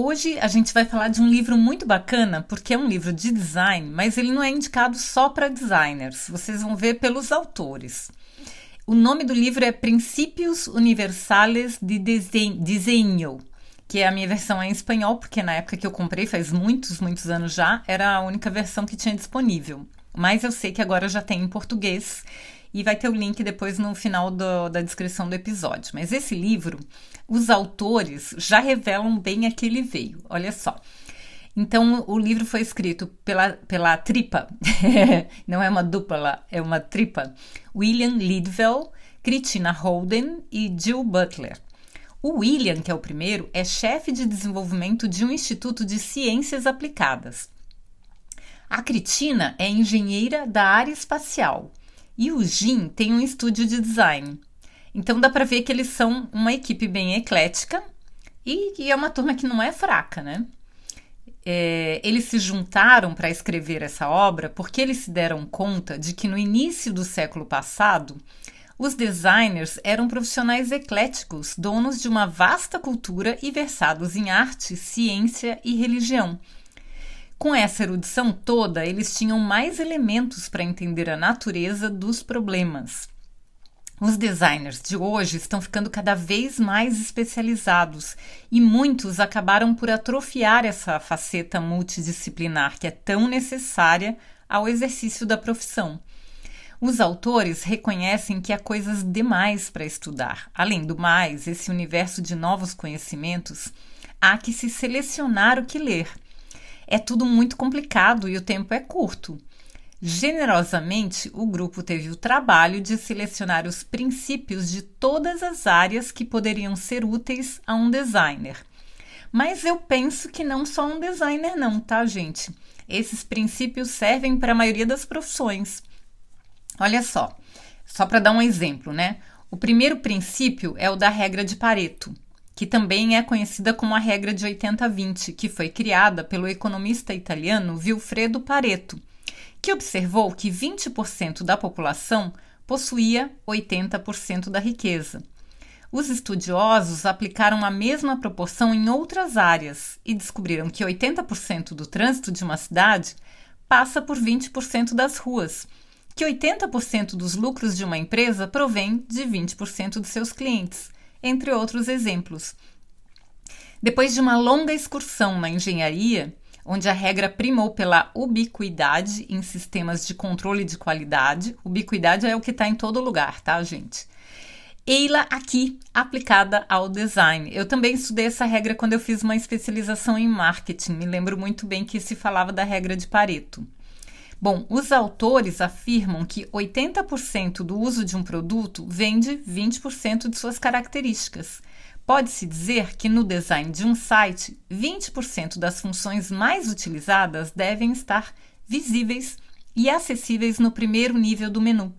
Hoje a gente vai falar de um livro muito bacana, porque é um livro de design, mas ele não é indicado só para designers. Vocês vão ver pelos autores. O nome do livro é Princípios Universales de Desenho, que é a minha versão em espanhol, porque na época que eu comprei, faz muitos, muitos anos já, era a única versão que tinha disponível. Mas eu sei que agora já tem em português e vai ter o link depois no final do, da descrição do episódio. Mas esse livro, os autores já revelam bem a que ele veio. Olha só. Então, o livro foi escrito pela, pela tripa, não é uma dupla, é uma tripa, William Lidwell, Christina Holden e Jill Butler. O William, que é o primeiro, é chefe de desenvolvimento de um instituto de ciências aplicadas. A Critina é engenheira da área espacial e o Jim tem um estúdio de design. Então dá para ver que eles são uma equipe bem eclética e, e é uma turma que não é fraca, né? É, eles se juntaram para escrever essa obra porque eles se deram conta de que no início do século passado os designers eram profissionais ecléticos, donos de uma vasta cultura e versados em arte, ciência e religião. Com essa erudição toda, eles tinham mais elementos para entender a natureza dos problemas. Os designers de hoje estão ficando cada vez mais especializados e muitos acabaram por atrofiar essa faceta multidisciplinar que é tão necessária ao exercício da profissão. Os autores reconhecem que há coisas demais para estudar. Além do mais, esse universo de novos conhecimentos, há que se selecionar o que ler é tudo muito complicado e o tempo é curto. Generosamente, o grupo teve o trabalho de selecionar os princípios de todas as áreas que poderiam ser úteis a um designer. Mas eu penso que não só um designer, não, tá, gente? Esses princípios servem para a maioria das profissões. Olha só, só para dar um exemplo, né? O primeiro princípio é o da regra de Pareto que também é conhecida como a regra de 80-20, que foi criada pelo economista italiano Vilfredo Pareto, que observou que 20% da população possuía 80% da riqueza. Os estudiosos aplicaram a mesma proporção em outras áreas e descobriram que 80% do trânsito de uma cidade passa por 20% das ruas, que 80% dos lucros de uma empresa provém de 20% de seus clientes entre outros exemplos. Depois de uma longa excursão na engenharia, onde a regra primou pela ubiquidade em sistemas de controle de qualidade, ubiquidade é o que está em todo lugar, tá, gente? Eila aqui aplicada ao design. Eu também estudei essa regra quando eu fiz uma especialização em marketing. Me lembro muito bem que se falava da regra de Pareto. Bom, os autores afirmam que 80% do uso de um produto vem de 20% de suas características. Pode-se dizer que no design de um site, 20% das funções mais utilizadas devem estar visíveis e acessíveis no primeiro nível do menu.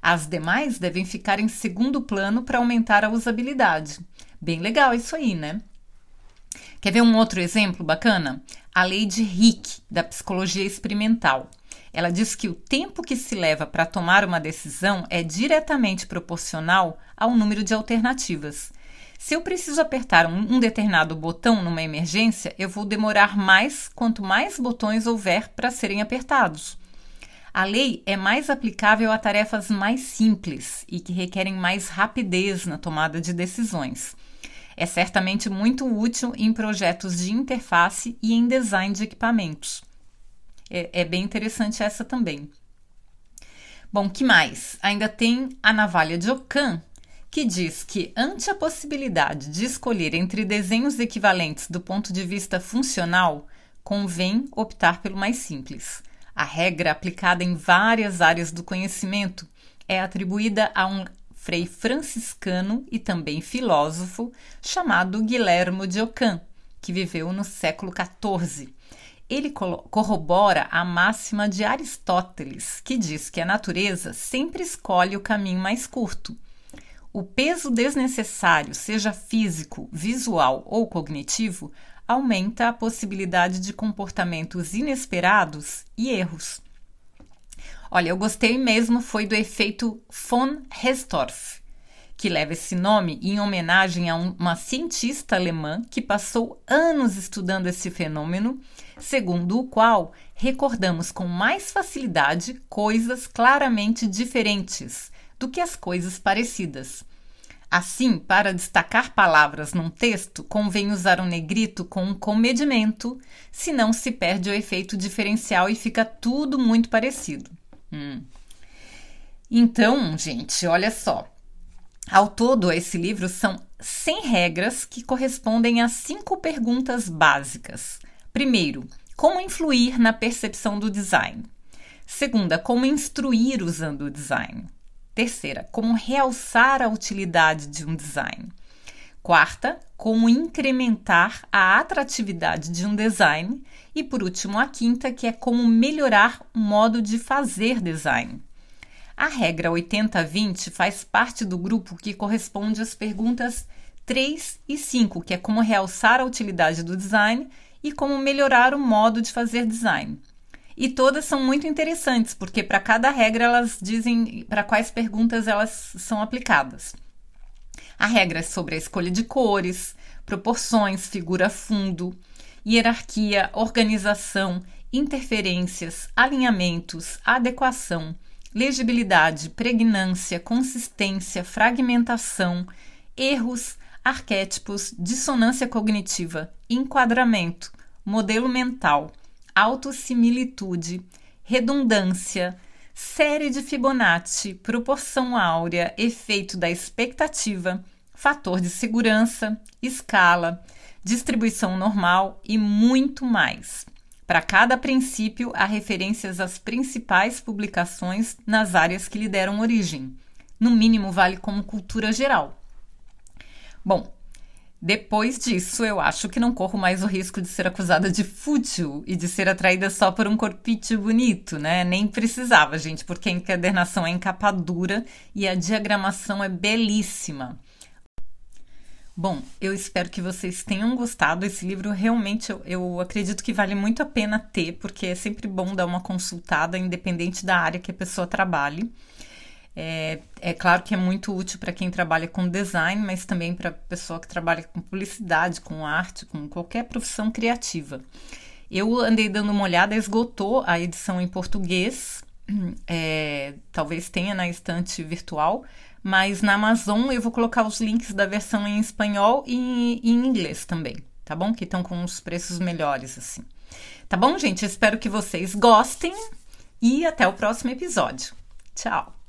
As demais devem ficar em segundo plano para aumentar a usabilidade. Bem legal isso aí, né? Quer ver um outro exemplo bacana? A lei de Hick, da psicologia experimental. Ela diz que o tempo que se leva para tomar uma decisão é diretamente proporcional ao número de alternativas. Se eu preciso apertar um, um, determinado botão numa emergência, eu vou demorar mais quanto mais botões houver para serem apertados. A lei é mais aplicável a tarefas mais simples e que requerem mais rapidez na tomada de decisões. É certamente muito útil em projetos de interface e em design de equipamentos. É, é bem interessante essa também. Bom, que mais? Ainda tem a navalha de Ockham, que diz que, ante a possibilidade de escolher entre desenhos equivalentes do ponto de vista funcional, convém optar pelo mais simples. A regra aplicada em várias áreas do conhecimento é atribuída a um frei franciscano e também filósofo chamado Guilhermo de Ockham, que viveu no século XIV ele corrobora a máxima de Aristóteles, que diz que a natureza sempre escolhe o caminho mais curto. O peso desnecessário, seja físico, visual ou cognitivo, aumenta a possibilidade de comportamentos inesperados e erros. Olha, eu gostei mesmo foi do efeito von Restorff, que leva esse nome em homenagem a uma cientista alemã que passou anos estudando esse fenômeno, segundo o qual recordamos com mais facilidade coisas claramente diferentes do que as coisas parecidas. Assim, para destacar palavras num texto, convém usar um negrito com um comedimento, senão se perde o efeito diferencial e fica tudo muito parecido. Hum. Então, gente, olha só. Ao todo, esse livro são 100 regras que correspondem a cinco perguntas básicas. Primeiro, como influir na percepção do design? Segunda, como instruir usando o design? Terceira, como realçar a utilidade de um design? Quarta, como incrementar a atratividade de um design. E por último, a quinta, que é como melhorar o modo de fazer design. A regra 80-20 faz parte do grupo que corresponde às perguntas 3 e 5, que é como realçar a utilidade do design e como melhorar o modo de fazer design. E todas são muito interessantes, porque para cada regra elas dizem para quais perguntas elas são aplicadas. A regra é sobre a escolha de cores, proporções, figura fundo, hierarquia, organização, interferências, alinhamentos, adequação, legibilidade, pregnância, consistência, fragmentação, erros, arquétipos, dissonância cognitiva, enquadramento, modelo mental, autossimilitude, redundância, série de Fibonacci, proporção áurea, efeito da expectativa, fator de segurança, escala, distribuição normal e muito mais. Para cada princípio, há referências às principais publicações nas áreas que lhe deram origem. No mínimo, vale como cultura geral. Bom, depois disso, eu acho que não corro mais o risco de ser acusada de fútil e de ser atraída só por um corpite bonito, né? Nem precisava, gente, porque a encadernação é em capa dura e a diagramação é belíssima. Bom, eu espero que vocês tenham gostado. Esse livro realmente eu, eu, acredito que vale muito a pena ter, porque é sempre bom dar uma consultada, independente da área que a pessoa trabalhe. É, é claro que é muito útil para quem trabalha com design, mas também para pessoa que trabalha com publicidade, com arte, com qualquer profissão criativa. Eu andei dando uma olhada, esgotou a edição em português, é, talvez tenha na estante virtual, mas na Amazon eu vou colocar os links da versão em espanhol e em inglês também, tá bom? Que estão com os preços melhores assim. Tá bom, gente? Espero que vocês gostem e até o próximo episódio. Tchau!